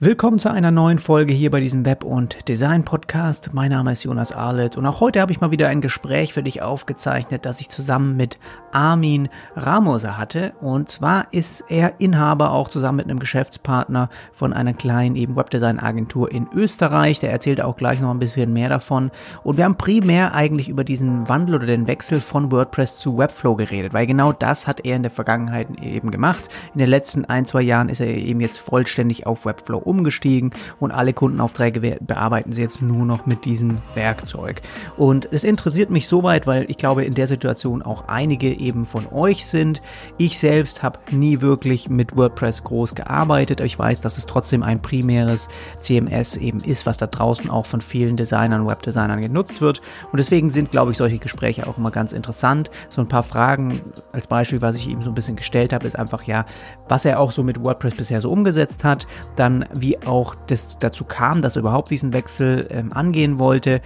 Willkommen zu einer neuen Folge hier bei diesem Web- und Design-Podcast. Mein Name ist Jonas Arlet und auch heute habe ich mal wieder ein Gespräch für dich aufgezeichnet, das ich zusammen mit Armin Ramoser hatte. Und zwar ist er Inhaber auch zusammen mit einem Geschäftspartner von einer kleinen eben Webdesign-Agentur in Österreich. Der erzählt auch gleich noch ein bisschen mehr davon. Und wir haben primär eigentlich über diesen Wandel oder den Wechsel von WordPress zu Webflow geredet, weil genau das hat er in der Vergangenheit eben gemacht. In den letzten ein, zwei Jahren ist er eben jetzt vollständig auf Webflow umgestiegen und alle Kundenaufträge bearbeiten sie jetzt nur noch mit diesem Werkzeug. Und es interessiert mich soweit, weil ich glaube, in der Situation auch einige eben von euch sind. Ich selbst habe nie wirklich mit WordPress groß gearbeitet, aber ich weiß, dass es trotzdem ein primäres CMS eben ist, was da draußen auch von vielen Designern, Webdesignern genutzt wird. Und deswegen sind, glaube ich, solche Gespräche auch immer ganz interessant. So ein paar Fragen als Beispiel, was ich ihm so ein bisschen gestellt habe, ist einfach ja, was er auch so mit WordPress bisher so umgesetzt hat, dann wie auch das dazu kam, dass er überhaupt diesen Wechsel ähm, angehen wollte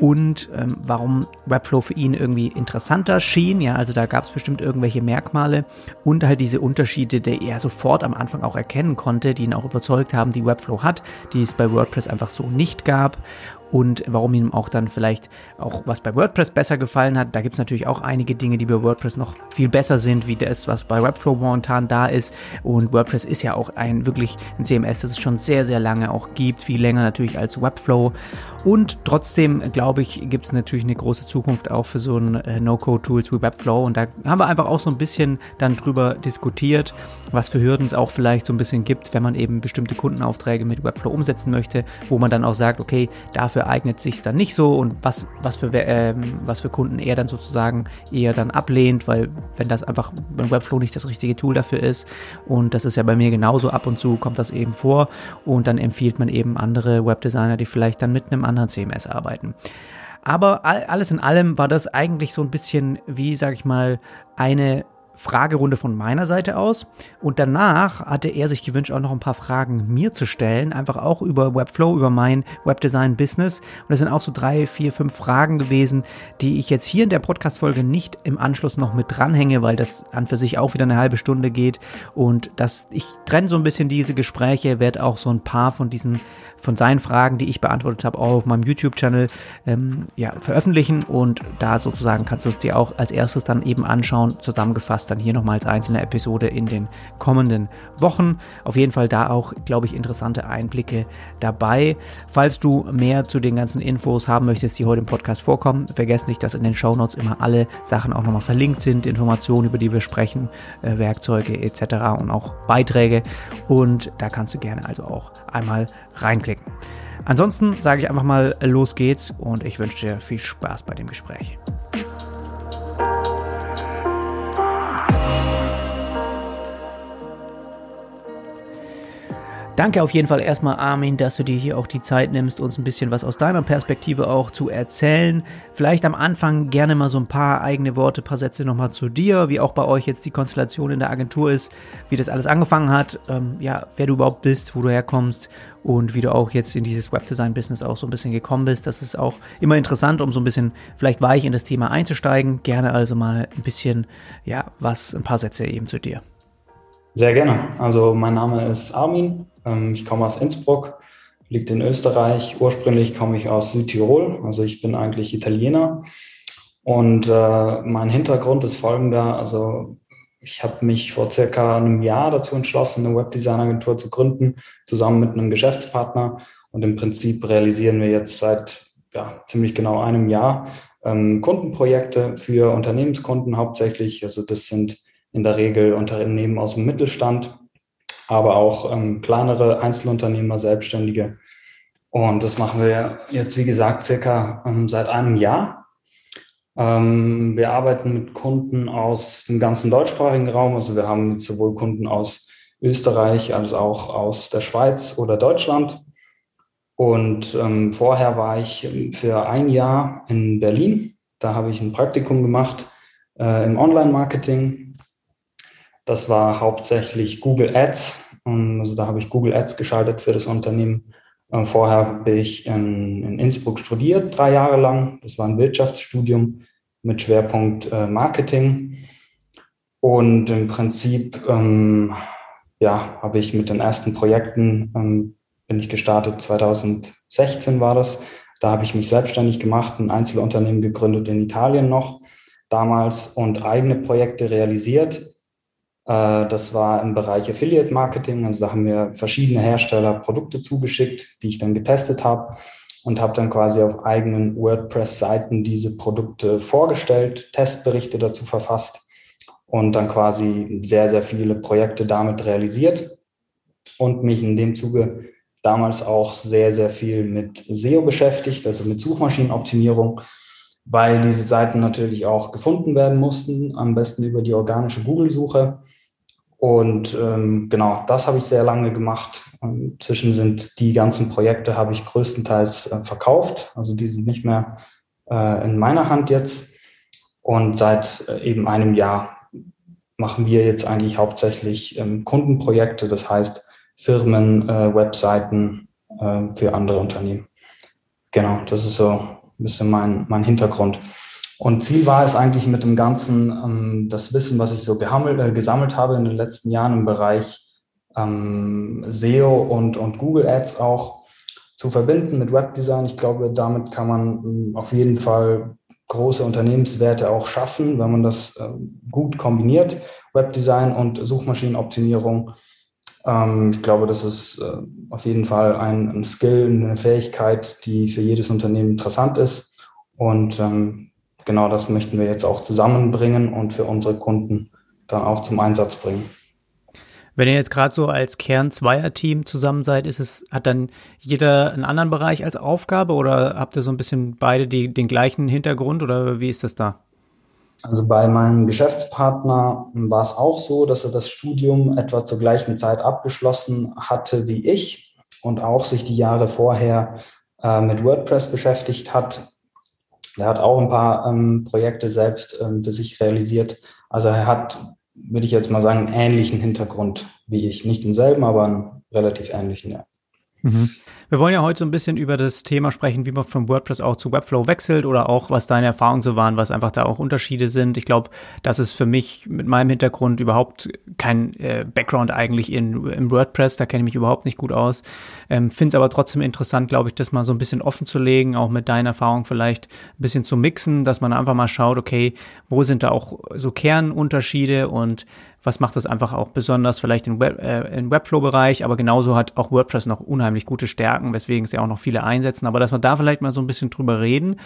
und ähm, warum Webflow für ihn irgendwie interessanter schien. Ja, also da gab es bestimmt irgendwelche Merkmale und halt diese Unterschiede, die er sofort am Anfang auch erkennen konnte, die ihn auch überzeugt haben, die Webflow hat, die es bei WordPress einfach so nicht gab und warum ihm auch dann vielleicht auch was bei WordPress besser gefallen hat. Da gibt es natürlich auch einige Dinge, die bei WordPress noch viel besser sind, wie das, was bei Webflow momentan da ist. Und WordPress ist ja auch ein wirklich ein CMS, das es schon sehr, sehr lange auch gibt, viel länger natürlich als Webflow. Und trotzdem, glaube ich, gibt es natürlich eine große Zukunft auch für so ein äh, No-Code-Tools wie Webflow. Und da haben wir einfach auch so ein bisschen dann drüber diskutiert, was für Hürden es auch vielleicht so ein bisschen gibt, wenn man eben bestimmte Kundenaufträge mit Webflow umsetzen möchte, wo man dann auch sagt, okay, dafür dafür eignet sich dann nicht so und was, was, für, ähm, was für Kunden er dann sozusagen eher dann ablehnt, weil wenn das einfach beim Webflow nicht das richtige Tool dafür ist und das ist ja bei mir genauso ab und zu kommt das eben vor und dann empfiehlt man eben andere Webdesigner, die vielleicht dann mit einem anderen CMS arbeiten. Aber alles in allem war das eigentlich so ein bisschen wie, sag ich mal, eine Fragerunde von meiner Seite aus. Und danach hatte er sich gewünscht, auch noch ein paar Fragen mir zu stellen, einfach auch über Webflow, über mein Webdesign-Business. Und das sind auch so drei, vier, fünf Fragen gewesen, die ich jetzt hier in der Podcast-Folge nicht im Anschluss noch mit dranhänge, weil das an für sich auch wieder eine halbe Stunde geht. Und das, ich trenne so ein bisschen diese Gespräche, werde auch so ein paar von diesen von seinen Fragen, die ich beantwortet habe, auch auf meinem YouTube-Channel ähm, ja, veröffentlichen und da sozusagen kannst du es dir auch als erstes dann eben anschauen, zusammengefasst dann hier nochmal als einzelne Episode in den kommenden Wochen. Auf jeden Fall da auch, glaube ich, interessante Einblicke dabei. Falls du mehr zu den ganzen Infos haben möchtest, die heute im Podcast vorkommen, vergiss nicht, dass in den Show Notes immer alle Sachen auch nochmal verlinkt sind, Informationen, über die wir sprechen, äh, Werkzeuge etc. und auch Beiträge und da kannst du gerne also auch einmal reinklicken. Ansonsten sage ich einfach mal, los geht's und ich wünsche dir viel Spaß bei dem Gespräch. Danke auf jeden Fall erstmal, Armin, dass du dir hier auch die Zeit nimmst, uns ein bisschen was aus deiner Perspektive auch zu erzählen. Vielleicht am Anfang gerne mal so ein paar eigene Worte, paar Sätze nochmal zu dir, wie auch bei euch jetzt die Konstellation in der Agentur ist, wie das alles angefangen hat, ähm, ja, wer du überhaupt bist, wo du herkommst und wie du auch jetzt in dieses Webdesign-Business auch so ein bisschen gekommen bist. Das ist auch immer interessant, um so ein bisschen vielleicht weich in das Thema einzusteigen. Gerne also mal ein bisschen, ja, was, ein paar Sätze eben zu dir. Sehr gerne. Also mein Name ist Armin. Ähm, ich komme aus Innsbruck, liegt in Österreich. Ursprünglich komme ich aus Südtirol. Also ich bin eigentlich Italiener. Und äh, mein Hintergrund ist folgender. Also ich habe mich vor circa einem Jahr dazu entschlossen, eine Webdesign-Agentur zu gründen, zusammen mit einem Geschäftspartner. Und im Prinzip realisieren wir jetzt seit ja, ziemlich genau einem Jahr ähm, Kundenprojekte für Unternehmenskunden hauptsächlich. Also das sind in der Regel Unternehmen aus dem Mittelstand, aber auch ähm, kleinere Einzelunternehmer, Selbstständige. Und das machen wir jetzt, wie gesagt, circa ähm, seit einem Jahr. Ähm, wir arbeiten mit Kunden aus dem ganzen deutschsprachigen Raum. Also wir haben sowohl Kunden aus Österreich als auch aus der Schweiz oder Deutschland. Und ähm, vorher war ich für ein Jahr in Berlin. Da habe ich ein Praktikum gemacht äh, im Online-Marketing das war hauptsächlich Google Ads. Ähm, also da habe ich Google Ads geschaltet für das Unternehmen. Ähm, vorher habe ich in, in Innsbruck studiert, drei Jahre lang. Das war ein Wirtschaftsstudium mit Schwerpunkt äh, Marketing. Und im Prinzip ähm, ja, habe ich mit den ersten Projekten ähm, bin ich gestartet, 2016 war das. Da habe ich mich selbstständig gemacht, ein Einzelunternehmen gegründet in Italien noch damals und eigene Projekte realisiert. Äh, das war im Bereich Affiliate Marketing. Also da haben wir verschiedene Hersteller Produkte zugeschickt, die ich dann getestet habe und habe dann quasi auf eigenen WordPress-Seiten diese Produkte vorgestellt, Testberichte dazu verfasst und dann quasi sehr, sehr viele Projekte damit realisiert und mich in dem Zuge damals auch sehr, sehr viel mit SEO beschäftigt, also mit Suchmaschinenoptimierung, weil diese Seiten natürlich auch gefunden werden mussten, am besten über die organische Google-Suche. Und ähm, genau, das habe ich sehr lange gemacht. Inzwischen sind die ganzen Projekte, habe ich größtenteils äh, verkauft. Also die sind nicht mehr äh, in meiner Hand jetzt. Und seit äh, eben einem Jahr machen wir jetzt eigentlich hauptsächlich ähm, Kundenprojekte, das heißt Firmen, äh, Webseiten äh, für andere Unternehmen. Genau, das ist so ein bisschen mein, mein Hintergrund. Und Ziel war es eigentlich mit dem Ganzen, ähm, das Wissen, was ich so gehammelt, äh, gesammelt habe in den letzten Jahren im Bereich ähm, SEO und, und Google Ads auch zu verbinden mit Webdesign. Ich glaube, damit kann man ähm, auf jeden Fall große Unternehmenswerte auch schaffen, wenn man das äh, gut kombiniert, Webdesign und Suchmaschinenoptimierung. Ähm, ich glaube, das ist äh, auf jeden Fall ein, ein, Skill, eine Fähigkeit, die für jedes Unternehmen interessant ist. Und ähm, genau das möchten wir jetzt auch zusammenbringen und für unsere Kunden dann auch zum Einsatz bringen. Wenn ihr jetzt gerade so als Kern-Zweier-Team zusammen seid, ist es, hat dann jeder einen anderen Bereich als Aufgabe oder habt ihr so ein bisschen beide die, den gleichen Hintergrund oder wie ist das da? Also bei meinem Geschäftspartner war es auch so, dass er das Studium etwa zur gleichen Zeit abgeschlossen hatte wie ich und auch sich die Jahre vorher äh, mit WordPress beschäftigt hat. Er hat auch ein paar ähm, Projekte selbst ähm, für sich realisiert. Also er hat würde ich jetzt mal sagen, einen ähnlichen Hintergrund wie ich. Nicht denselben, aber einen relativ ähnlichen, ja. Mhm. Wir wollen ja heute so ein bisschen über das Thema sprechen, wie man von WordPress auch zu Webflow wechselt oder auch, was deine Erfahrungen so waren, was einfach da auch Unterschiede sind. Ich glaube, das ist für mich mit meinem Hintergrund überhaupt kein äh, Background eigentlich in, in WordPress. Da kenne ich mich überhaupt nicht gut aus. Ähm, Finde es aber trotzdem interessant, glaube ich, das mal so ein bisschen offen zu legen, auch mit deiner Erfahrung vielleicht ein bisschen zu mixen, dass man einfach mal schaut, okay, wo sind da auch so Kernunterschiede und was macht das einfach auch besonders vielleicht im, Web, äh, im Webflow-Bereich, aber genauso hat auch WordPress noch unheimlich gute Stärken, weswegen es ja auch noch viele einsetzen. Aber dass wir da vielleicht mal so ein bisschen drüber reden,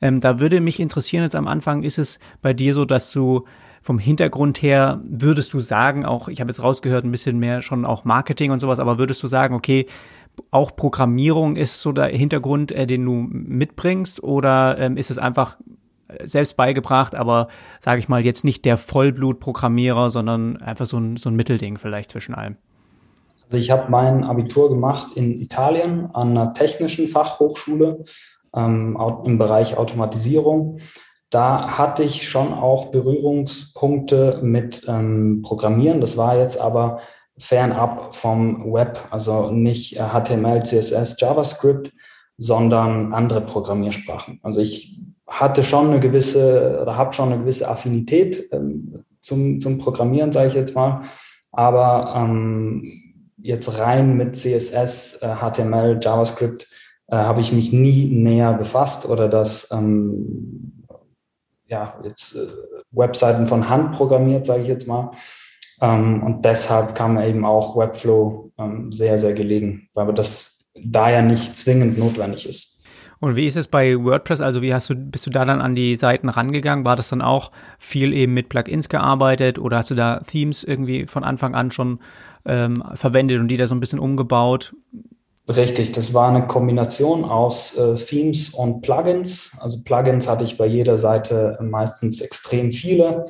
ähm, da würde mich interessieren jetzt am Anfang, ist es bei dir so, dass du vom Hintergrund her würdest du sagen, auch ich habe jetzt rausgehört, ein bisschen mehr schon auch Marketing und sowas, aber würdest du sagen, okay, auch Programmierung ist so der Hintergrund, äh, den du mitbringst, oder ähm, ist es einfach selbst beigebracht, aber sage ich mal jetzt nicht der Vollblut-Programmierer, sondern einfach so ein, so ein Mittelding vielleicht zwischen allem. Also ich habe mein Abitur gemacht in Italien an einer technischen Fachhochschule ähm, im Bereich Automatisierung. Da hatte ich schon auch Berührungspunkte mit ähm, Programmieren. Das war jetzt aber fernab vom Web, also nicht HTML, CSS, JavaScript, sondern andere Programmiersprachen. Also ich hatte schon eine gewisse oder habe schon eine gewisse Affinität ähm, zum, zum Programmieren, sage ich jetzt mal. Aber ähm, jetzt rein mit CSS, äh, HTML, JavaScript äh, habe ich mich nie näher befasst oder das ähm, ja jetzt äh, Webseiten von Hand programmiert, sage ich jetzt mal. Ähm, und deshalb kam eben auch Webflow ähm, sehr, sehr gelegen, weil das da ja nicht zwingend notwendig ist. Und wie ist es bei WordPress? Also wie hast du, bist du da dann an die Seiten rangegangen? War das dann auch viel eben mit Plugins gearbeitet oder hast du da Themes irgendwie von Anfang an schon ähm, verwendet und die da so ein bisschen umgebaut? Richtig, das war eine Kombination aus äh, Themes und Plugins. Also Plugins hatte ich bei jeder Seite meistens extrem viele.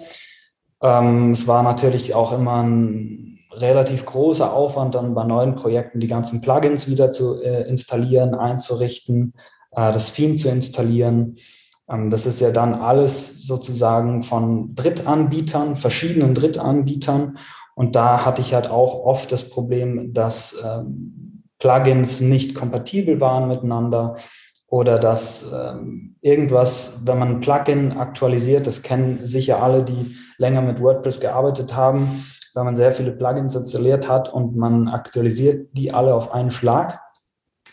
Ähm, es war natürlich auch immer ein relativ großer Aufwand, dann bei neuen Projekten die ganzen Plugins wieder zu äh, installieren, einzurichten äh, das Theme zu installieren. Ähm, das ist ja dann alles sozusagen von Drittanbietern, verschiedenen Drittanbietern. Und da hatte ich halt auch oft das Problem, dass ähm, Plugins nicht kompatibel waren miteinander oder dass ähm, irgendwas, wenn man ein Plugin aktualisiert, das kennen sicher alle, die länger mit WordPress gearbeitet haben, wenn man sehr viele Plugins installiert hat und man aktualisiert die alle auf einen Schlag,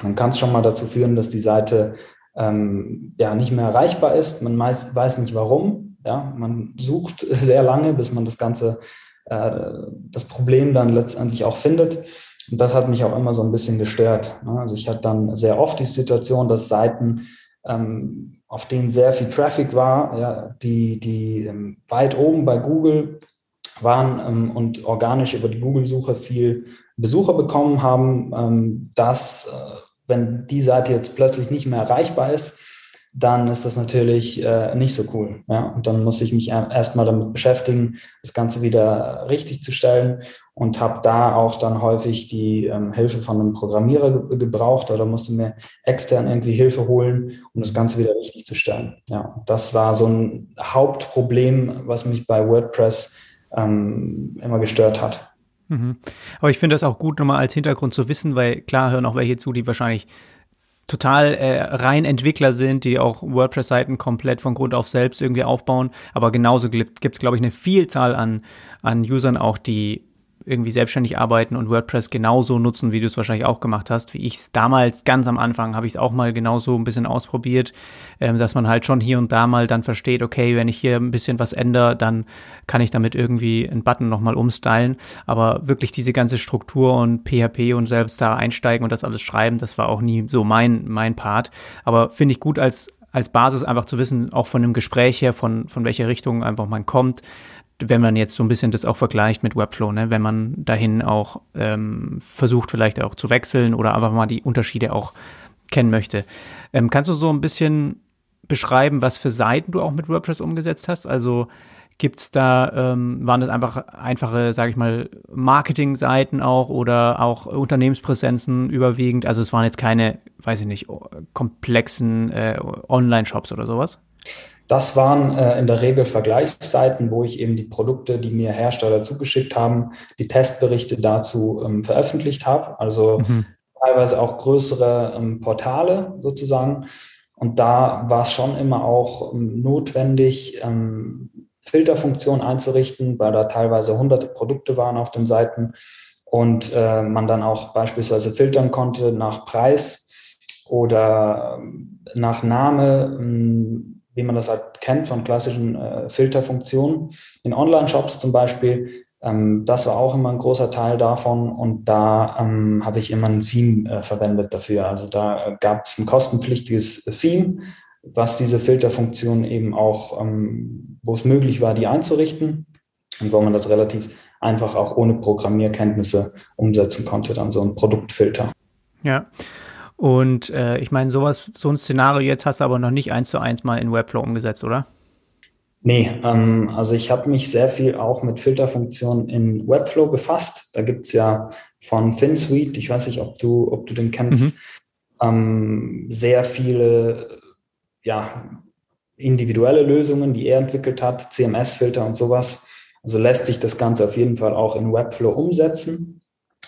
dann kann es schon mal dazu führen, dass die Seite ähm, ja nicht mehr erreichbar ist. Man meist, weiß nicht warum. Ja, man sucht sehr lange, bis man das Ganze, äh, das Problem dann letztendlich auch findet. Und das hat mich auch immer so ein bisschen gestört. Ne? Also ich hatte dann sehr oft die Situation, dass Seiten, ähm, auf denen sehr viel Traffic war, ja, die, die ähm, weit oben bei Google waren ähm, und organisch über die Google-Suche viel Besucher bekommen haben, ähm, dass äh, wenn die Seite jetzt plötzlich nicht mehr erreichbar ist, dann ist das natürlich äh, nicht so cool. Ja? Und dann muss ich mich erstmal damit beschäftigen, das Ganze wieder richtig zu stellen und habe da auch dann häufig die ähm, Hilfe von einem Programmierer ge gebraucht oder musste mir extern irgendwie Hilfe holen, um das Ganze wieder richtig zu stellen. Ja, das war so ein Hauptproblem, was mich bei WordPress ähm, immer gestört hat. Mhm. Aber ich finde das auch gut, nochmal als Hintergrund zu wissen, weil klar hören auch welche zu, die wahrscheinlich total äh, rein Entwickler sind, die auch WordPress-Seiten komplett von Grund auf selbst irgendwie aufbauen. Aber genauso gibt es, glaube ich, eine Vielzahl an, an Usern auch, die irgendwie selbstständig arbeiten und WordPress genauso nutzen, wie du es wahrscheinlich auch gemacht hast, wie ich es damals ganz am Anfang habe ich es auch mal genauso ein bisschen ausprobiert, ähm, dass man halt schon hier und da mal dann versteht, okay, wenn ich hier ein bisschen was ändere, dann kann ich damit irgendwie einen Button nochmal umstylen. Aber wirklich diese ganze Struktur und PHP und selbst da einsteigen und das alles schreiben, das war auch nie so mein, mein Part. Aber finde ich gut als als Basis einfach zu wissen, auch von dem Gespräch her, von, von welcher Richtung einfach man kommt, wenn man jetzt so ein bisschen das auch vergleicht mit Webflow, ne, wenn man dahin auch ähm, versucht, vielleicht auch zu wechseln oder einfach mal die Unterschiede auch kennen möchte. Ähm, kannst du so ein bisschen beschreiben, was für Seiten du auch mit WordPress umgesetzt hast? Also gibt's da, ähm, waren das einfach einfache, sage ich mal, Marketing-Seiten auch oder auch Unternehmenspräsenzen überwiegend? Also es waren jetzt keine, weiß ich nicht, komplexen äh, Online-Shops oder sowas? Das waren äh, in der Regel Vergleichsseiten, wo ich eben die Produkte, die mir Hersteller zugeschickt haben, die Testberichte dazu ähm, veröffentlicht habe. Also mhm. teilweise auch größere ähm, Portale sozusagen. Und da war es schon immer auch ähm, notwendig, ähm, Filterfunktionen einzurichten, weil da teilweise hunderte Produkte waren auf den Seiten und äh, man dann auch beispielsweise filtern konnte nach Preis oder ähm, nach Name ähm, wie man das halt kennt von klassischen äh, Filterfunktionen. In Online-Shops zum Beispiel, ähm, das war auch immer ein großer Teil davon und da ähm, habe ich immer ein Theme äh, verwendet dafür. Also da äh, gab es ein kostenpflichtiges Theme, was diese Filterfunktion eben auch, ähm, wo es möglich war, die einzurichten und wo man das relativ einfach auch ohne Programmierkenntnisse umsetzen konnte, dann so ein Produktfilter. Ja. Und äh, ich meine, sowas, so ein Szenario jetzt hast du aber noch nicht eins zu eins mal in Webflow umgesetzt, oder? Nee, ähm, also ich habe mich sehr viel auch mit Filterfunktionen in Webflow befasst. Da gibt es ja von FinSuite, ich weiß nicht, ob du, ob du den kennst, mhm. ähm, sehr viele ja, individuelle Lösungen, die er entwickelt hat, CMS-Filter und sowas. Also lässt sich das Ganze auf jeden Fall auch in Webflow umsetzen.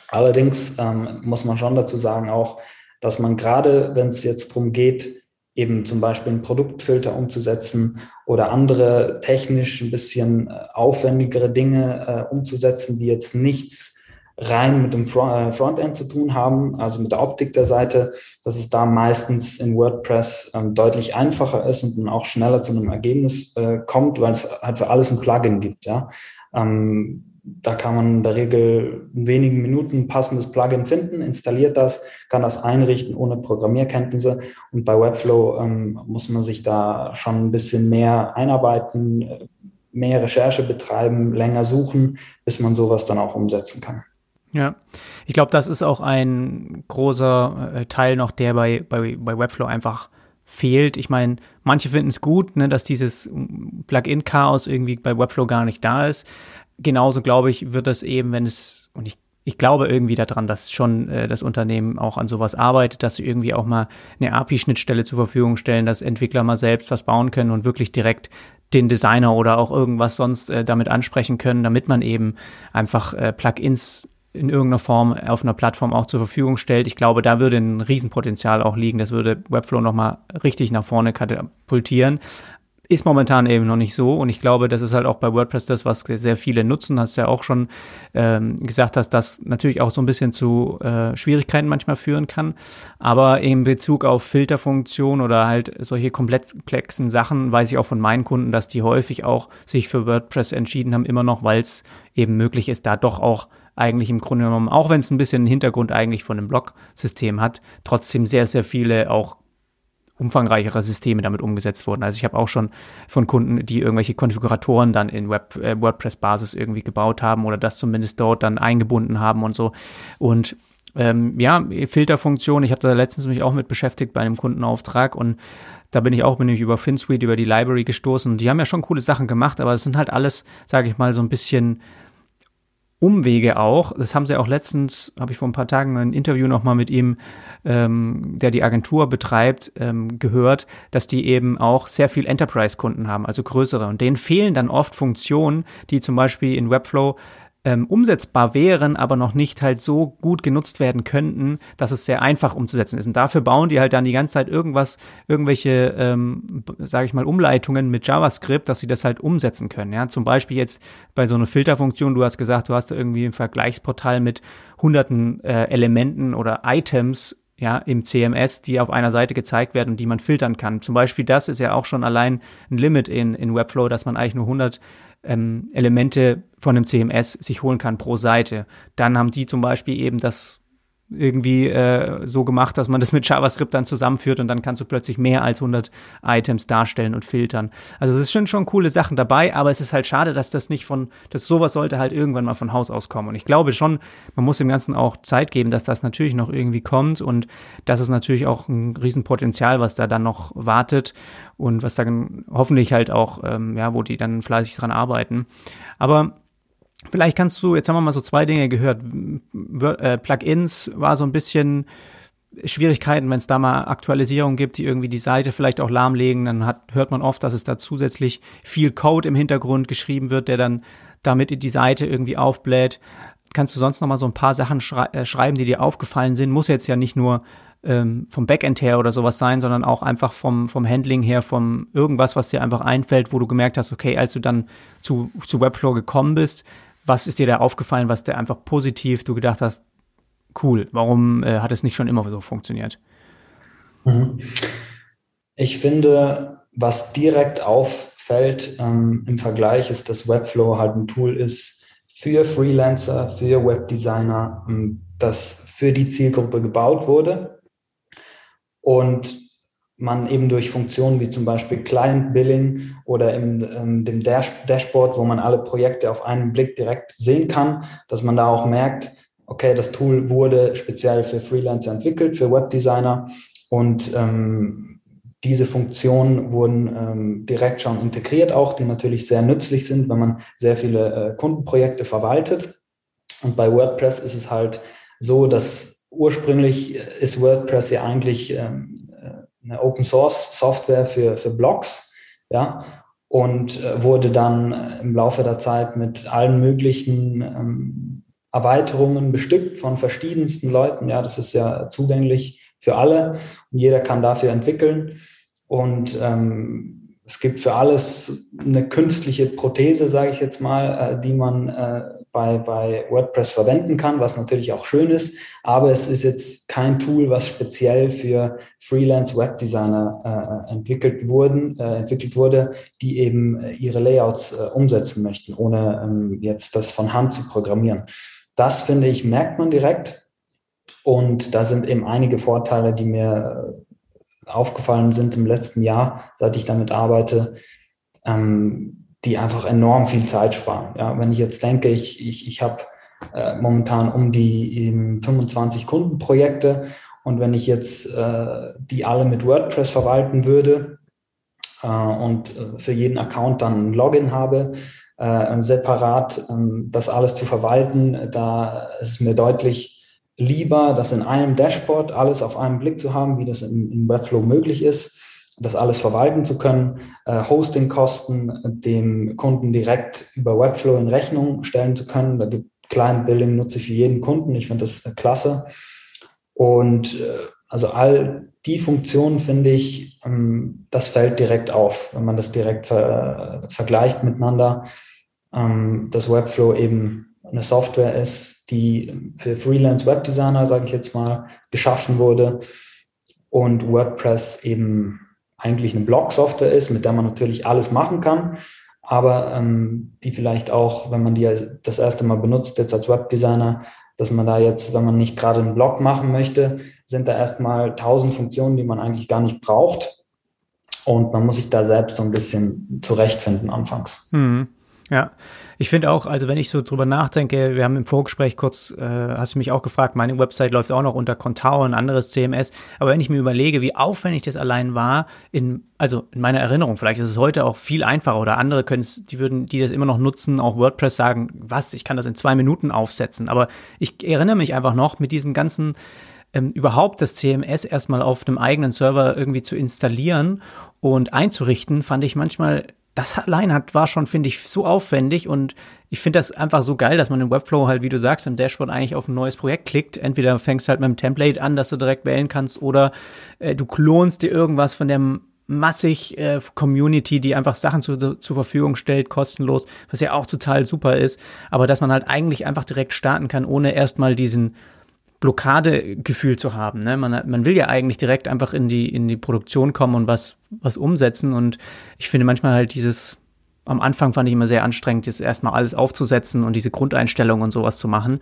Allerdings ähm, muss man schon dazu sagen, auch dass man gerade, wenn es jetzt darum geht, eben zum Beispiel einen Produktfilter umzusetzen oder andere technisch ein bisschen äh, aufwendigere Dinge äh, umzusetzen, die jetzt nichts rein mit dem äh, Frontend zu tun haben, also mit der Optik der Seite, dass es da meistens in WordPress ähm, deutlich einfacher ist und man auch schneller zu einem Ergebnis äh, kommt, weil es halt für alles ein Plugin gibt. Ja. Ähm, da kann man in der Regel in wenigen Minuten ein passendes Plugin finden, installiert das, kann das einrichten ohne Programmierkenntnisse. Und bei Webflow ähm, muss man sich da schon ein bisschen mehr einarbeiten, mehr Recherche betreiben, länger suchen, bis man sowas dann auch umsetzen kann. Ja, ich glaube, das ist auch ein großer äh, Teil noch, der bei, bei, bei Webflow einfach fehlt. Ich meine, manche finden es gut, ne, dass dieses Plugin-Chaos irgendwie bei Webflow gar nicht da ist genauso glaube ich, wird das eben, wenn es, und ich, ich glaube irgendwie daran, dass schon äh, das Unternehmen auch an sowas arbeitet, dass sie irgendwie auch mal eine API-Schnittstelle zur Verfügung stellen, dass Entwickler mal selbst was bauen können und wirklich direkt den Designer oder auch irgendwas sonst äh, damit ansprechen können, damit man eben einfach äh, Plugins in irgendeiner Form auf einer Plattform auch zur Verfügung stellt. Ich glaube, da würde ein Riesenpotenzial auch liegen. Das würde Webflow nochmal richtig nach vorne katapultieren ist momentan eben noch nicht so und ich glaube, das ist halt auch bei WordPress das, was sehr viele nutzen. Hast ja auch schon ähm, gesagt, dass das natürlich auch so ein bisschen zu äh, Schwierigkeiten manchmal führen kann. Aber in Bezug auf Filterfunktion oder halt solche komplexen Sachen weiß ich auch von meinen Kunden, dass die häufig auch sich für WordPress entschieden haben, immer noch, weil es eben möglich ist, da doch auch eigentlich im Grunde genommen, auch wenn es ein bisschen einen Hintergrund eigentlich von einem Blog-System hat, trotzdem sehr, sehr viele auch umfangreichere Systeme damit umgesetzt wurden. Also ich habe auch schon von Kunden, die irgendwelche Konfiguratoren dann in Web, äh, WordPress-Basis irgendwie gebaut haben oder das zumindest dort dann eingebunden haben und so. Und ähm, ja, Filterfunktion, ich habe da letztens mich auch mit beschäftigt bei einem Kundenauftrag und da bin ich auch bin ich über FinSuite, über die Library gestoßen und die haben ja schon coole Sachen gemacht, aber es sind halt alles, sage ich mal, so ein bisschen Umwege auch. Das haben sie auch letztens, habe ich vor ein paar Tagen ein Interview nochmal mit ihm, ähm, der die Agentur betreibt, ähm, gehört, dass die eben auch sehr viel Enterprise-Kunden haben, also größere. Und denen fehlen dann oft Funktionen, die zum Beispiel in Webflow ähm, umsetzbar wären, aber noch nicht halt so gut genutzt werden könnten, dass es sehr einfach umzusetzen ist. Und dafür bauen die halt dann die ganze Zeit irgendwas, irgendwelche, ähm, sage ich mal, Umleitungen mit JavaScript, dass sie das halt umsetzen können. Ja, zum Beispiel jetzt bei so einer Filterfunktion, du hast gesagt, du hast irgendwie ein Vergleichsportal mit hunderten äh, Elementen oder Items ja, im CMS, die auf einer Seite gezeigt werden und die man filtern kann. Zum Beispiel das ist ja auch schon allein ein Limit in, in Webflow, dass man eigentlich nur 100 ähm, Elemente von einem CMS sich holen kann pro Seite. Dann haben die zum Beispiel eben das irgendwie äh, so gemacht, dass man das mit JavaScript dann zusammenführt und dann kannst du plötzlich mehr als 100 Items darstellen und filtern. Also es sind schon coole Sachen dabei, aber es ist halt schade, dass das nicht von, dass sowas sollte halt irgendwann mal von Haus aus kommen. Und ich glaube schon, man muss dem Ganzen auch Zeit geben, dass das natürlich noch irgendwie kommt und das ist natürlich auch ein Riesenpotenzial, was da dann noch wartet und was dann hoffentlich halt auch, ähm, ja, wo die dann fleißig dran arbeiten. Aber Vielleicht kannst du, jetzt haben wir mal so zwei Dinge gehört. Äh, Plugins war so ein bisschen Schwierigkeiten, wenn es da mal Aktualisierungen gibt, die irgendwie die Seite vielleicht auch lahmlegen, dann hat, hört man oft, dass es da zusätzlich viel Code im Hintergrund geschrieben wird, der dann damit die Seite irgendwie aufbläht. Kannst du sonst noch mal so ein paar Sachen schrei äh, schreiben, die dir aufgefallen sind? Muss jetzt ja nicht nur ähm, vom Backend her oder sowas sein, sondern auch einfach vom, vom Handling her, vom irgendwas, was dir einfach einfällt, wo du gemerkt hast, okay, als du dann zu, zu Webflow gekommen bist, was ist dir da aufgefallen, was dir einfach positiv du gedacht hast, cool, warum äh, hat es nicht schon immer so funktioniert? Mhm. Ich finde, was direkt auffällt ähm, im Vergleich, ist, dass Webflow halt ein Tool ist für Freelancer, für Webdesigner, ähm, das für die Zielgruppe gebaut wurde. Und man eben durch Funktionen wie zum Beispiel Client Billing oder in ähm, dem Dash Dashboard, wo man alle Projekte auf einen Blick direkt sehen kann, dass man da auch merkt, okay, das Tool wurde speziell für Freelancer entwickelt, für Webdesigner und ähm, diese Funktionen wurden ähm, direkt schon integriert, auch die natürlich sehr nützlich sind, wenn man sehr viele äh, Kundenprojekte verwaltet. Und bei WordPress ist es halt so, dass ursprünglich ist WordPress ja eigentlich ähm, eine Open Source Software für, für Blogs, ja, und äh, wurde dann im Laufe der Zeit mit allen möglichen ähm, Erweiterungen bestückt von verschiedensten Leuten. Ja, das ist ja zugänglich für alle und jeder kann dafür entwickeln. Und ähm, es gibt für alles eine künstliche Prothese, sage ich jetzt mal, äh, die man äh, bei, bei WordPress verwenden kann, was natürlich auch schön ist. Aber es ist jetzt kein Tool, was speziell für Freelance-Webdesigner äh, entwickelt, äh, entwickelt wurde, die eben äh, ihre Layouts äh, umsetzen möchten, ohne ähm, jetzt das von Hand zu programmieren. Das finde ich, merkt man direkt. Und da sind eben einige Vorteile, die mir äh, aufgefallen sind im letzten Jahr, seit ich damit arbeite. Ähm, die einfach enorm viel Zeit sparen. Ja, wenn ich jetzt denke, ich, ich, ich habe äh, momentan um die 25 Kundenprojekte und wenn ich jetzt äh, die alle mit WordPress verwalten würde äh, und äh, für jeden Account dann ein Login habe, äh, separat ähm, das alles zu verwalten, da ist es mir deutlich lieber, das in einem Dashboard alles auf einen Blick zu haben, wie das in Webflow möglich ist das alles verwalten zu können, äh, Hostingkosten dem Kunden direkt über Webflow in Rechnung stellen zu können. Da gibt Client Billing nutze ich für jeden Kunden. Ich finde das äh, klasse. Und äh, also all die Funktion finde ich, ähm, das fällt direkt auf, wenn man das direkt ver vergleicht miteinander, ähm, dass Webflow eben eine Software ist, die für Freelance Webdesigner, sage ich jetzt mal, geschaffen wurde und WordPress eben eigentlich eine Blog-Software ist, mit der man natürlich alles machen kann, aber ähm, die vielleicht auch, wenn man die das erste Mal benutzt, jetzt als Webdesigner, dass man da jetzt, wenn man nicht gerade einen Blog machen möchte, sind da erstmal tausend Funktionen, die man eigentlich gar nicht braucht. Und man muss sich da selbst so ein bisschen zurechtfinden anfangs. Mhm. Ja, ich finde auch, also wenn ich so drüber nachdenke, wir haben im Vorgespräch kurz, äh, hast du mich auch gefragt, meine Website läuft auch noch unter Contao, ein anderes CMS, aber wenn ich mir überlege, wie aufwendig das allein war, in, also in meiner Erinnerung, vielleicht ist es heute auch viel einfacher oder andere können es, die würden, die das immer noch nutzen, auch WordPress sagen, was, ich kann das in zwei Minuten aufsetzen, aber ich erinnere mich einfach noch mit diesen ganzen ähm, überhaupt das CMS erstmal auf einem eigenen Server irgendwie zu installieren und einzurichten, fand ich manchmal das allein hat, war schon, finde ich, so aufwendig und ich finde das einfach so geil, dass man im Webflow halt, wie du sagst, im Dashboard eigentlich auf ein neues Projekt klickt. Entweder fängst du halt mit dem Template an, dass du direkt wählen kannst, oder äh, du klonst dir irgendwas von der massig äh, Community, die einfach Sachen zu, zur Verfügung stellt, kostenlos, was ja auch total super ist. Aber dass man halt eigentlich einfach direkt starten kann, ohne erstmal diesen Blockadegefühl zu haben. Ne? Man, man will ja eigentlich direkt einfach in die, in die Produktion kommen und was, was umsetzen. Und ich finde manchmal halt dieses, am Anfang fand ich immer sehr anstrengend, das erstmal alles aufzusetzen und diese Grundeinstellungen und sowas zu machen.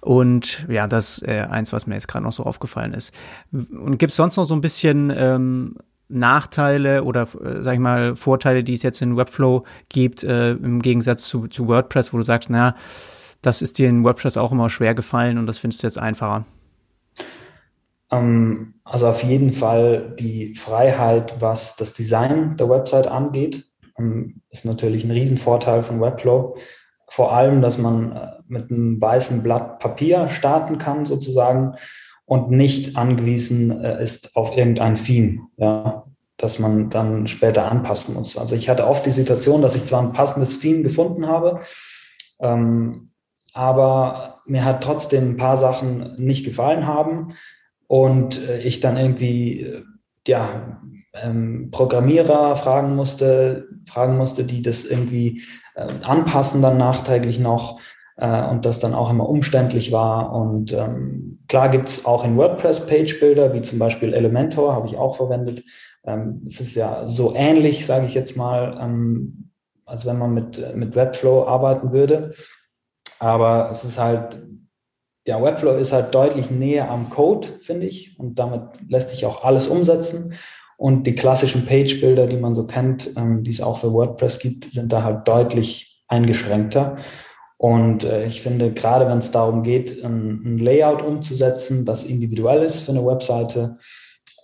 Und ja, das äh, eins, was mir jetzt gerade noch so aufgefallen ist. Und gibt es sonst noch so ein bisschen ähm, Nachteile oder, äh, sag ich mal, Vorteile, die es jetzt in Webflow gibt, äh, im Gegensatz zu, zu WordPress, wo du sagst, naja, das ist dir in WordPress auch immer schwer gefallen und das findest du jetzt einfacher? Ähm, also auf jeden Fall die Freiheit, was das Design der Website angeht, ähm, ist natürlich ein Riesenvorteil von Webflow. Vor allem, dass man äh, mit einem weißen Blatt Papier starten kann sozusagen und nicht angewiesen äh, ist auf irgendein Theme, ja, das man dann später anpassen muss. Also ich hatte oft die Situation, dass ich zwar ein passendes Theme gefunden habe, ähm, aber mir hat trotzdem ein paar Sachen nicht gefallen haben und äh, ich dann irgendwie äh, ja ähm, Programmierer fragen musste, fragen musste, die das irgendwie äh, anpassen dann nachträglich noch äh, und das dann auch immer umständlich war. Und ähm, klar gibt es auch in WordPress Page-Builder, wie zum Beispiel Elementor, habe ich auch verwendet. Ähm, es ist ja so ähnlich, sage ich jetzt mal, ähm, als wenn man mit, mit Webflow arbeiten würde. Aber es ist halt, ja, Webflow ist halt deutlich näher am Code, finde ich. Und damit lässt sich auch alles umsetzen. Und die klassischen Page-Builder, die man so kennt, ähm, die es auch für WordPress gibt, sind da halt deutlich eingeschränkter. Und äh, ich finde, gerade wenn es darum geht, ein, ein, Layout umzusetzen, das individuell ist für eine Webseite,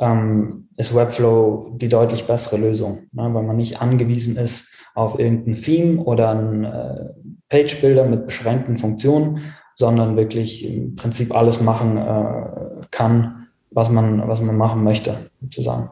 ähm, ist Webflow die deutlich bessere Lösung, ne? weil man nicht angewiesen ist auf irgendein Theme oder ein äh, Page-Builder mit beschränkten Funktionen, sondern wirklich im Prinzip alles machen äh, kann, was man, was man machen möchte, sozusagen.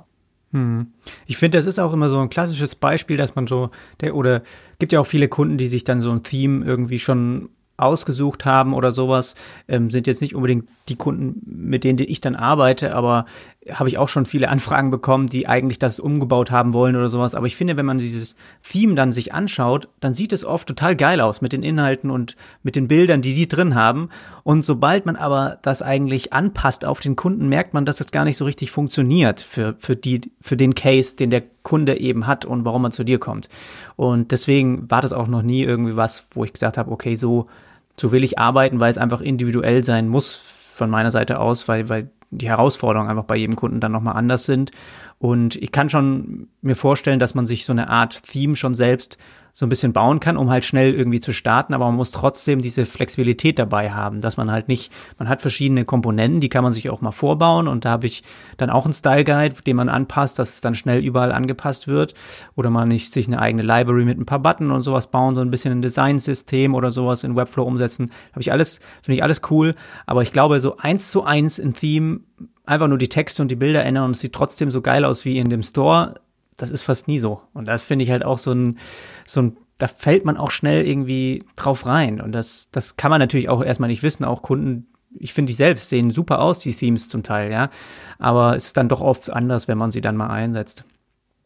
Hm. Ich finde, das ist auch immer so ein klassisches Beispiel, dass man so, der, oder gibt ja auch viele Kunden, die sich dann so ein Theme irgendwie schon ausgesucht haben oder sowas, ähm, sind jetzt nicht unbedingt die Kunden, mit denen ich dann arbeite, aber habe ich auch schon viele Anfragen bekommen, die eigentlich das umgebaut haben wollen oder sowas. Aber ich finde, wenn man dieses Theme dann sich anschaut, dann sieht es oft total geil aus mit den Inhalten und mit den Bildern, die die drin haben. Und sobald man aber das eigentlich anpasst auf den Kunden, merkt man, dass das gar nicht so richtig funktioniert für, für, die, für den Case, den der Kunde eben hat und warum man zu dir kommt. Und deswegen war das auch noch nie irgendwie was, wo ich gesagt habe, okay, so, so will ich arbeiten, weil es einfach individuell sein muss von meiner Seite aus, weil, weil die Herausforderungen einfach bei jedem Kunden dann nochmal anders sind. Und ich kann schon mir vorstellen, dass man sich so eine Art Theme schon selbst so ein bisschen bauen kann, um halt schnell irgendwie zu starten, aber man muss trotzdem diese Flexibilität dabei haben, dass man halt nicht, man hat verschiedene Komponenten, die kann man sich auch mal vorbauen. Und da habe ich dann auch einen Style Guide, den man anpasst, dass es dann schnell überall angepasst wird. Oder man nicht sich eine eigene Library mit ein paar Button und sowas bauen, so ein bisschen ein Designsystem oder sowas in Webflow umsetzen, habe ich alles, finde ich alles cool, aber ich glaube so eins zu eins in Theme einfach nur die Texte und die Bilder ändern und es sieht trotzdem so geil aus wie in dem Store, das ist fast nie so. Und das finde ich halt auch so ein, so ein, da fällt man auch schnell irgendwie drauf rein. Und das, das kann man natürlich auch erstmal nicht wissen. Auch Kunden, ich finde, die selbst sehen super aus, die Themes zum Teil, ja. Aber es ist dann doch oft anders, wenn man sie dann mal einsetzt.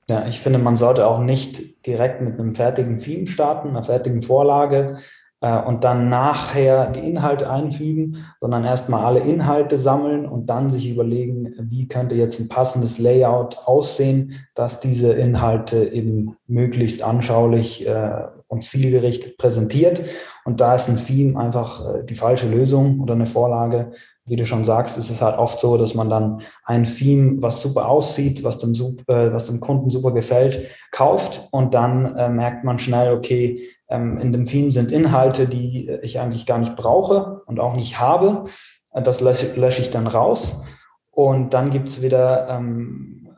Ja, ich finde, man sollte auch nicht direkt mit einem fertigen Theme starten, einer fertigen Vorlage, äh, und dann nachher die Inhalte einfügen, sondern erstmal alle Inhalte sammeln und dann sich überlegen, wie könnte jetzt ein passendes Layout aussehen, dass diese Inhalte eben möglichst anschaulich äh, und zielgerichtet präsentiert. Und da ist ein Theme einfach äh, die falsche Lösung oder eine Vorlage. Wie du schon sagst, ist es halt oft so, dass man dann ein Theme, was super aussieht, was dem, was dem Kunden super gefällt, kauft und dann merkt man schnell, okay, ähm, in dem Theme sind Inhalte, die ich eigentlich gar nicht brauche und auch nicht habe. Das lösche, lösche ich dann raus. Und dann gibt es wieder ähm,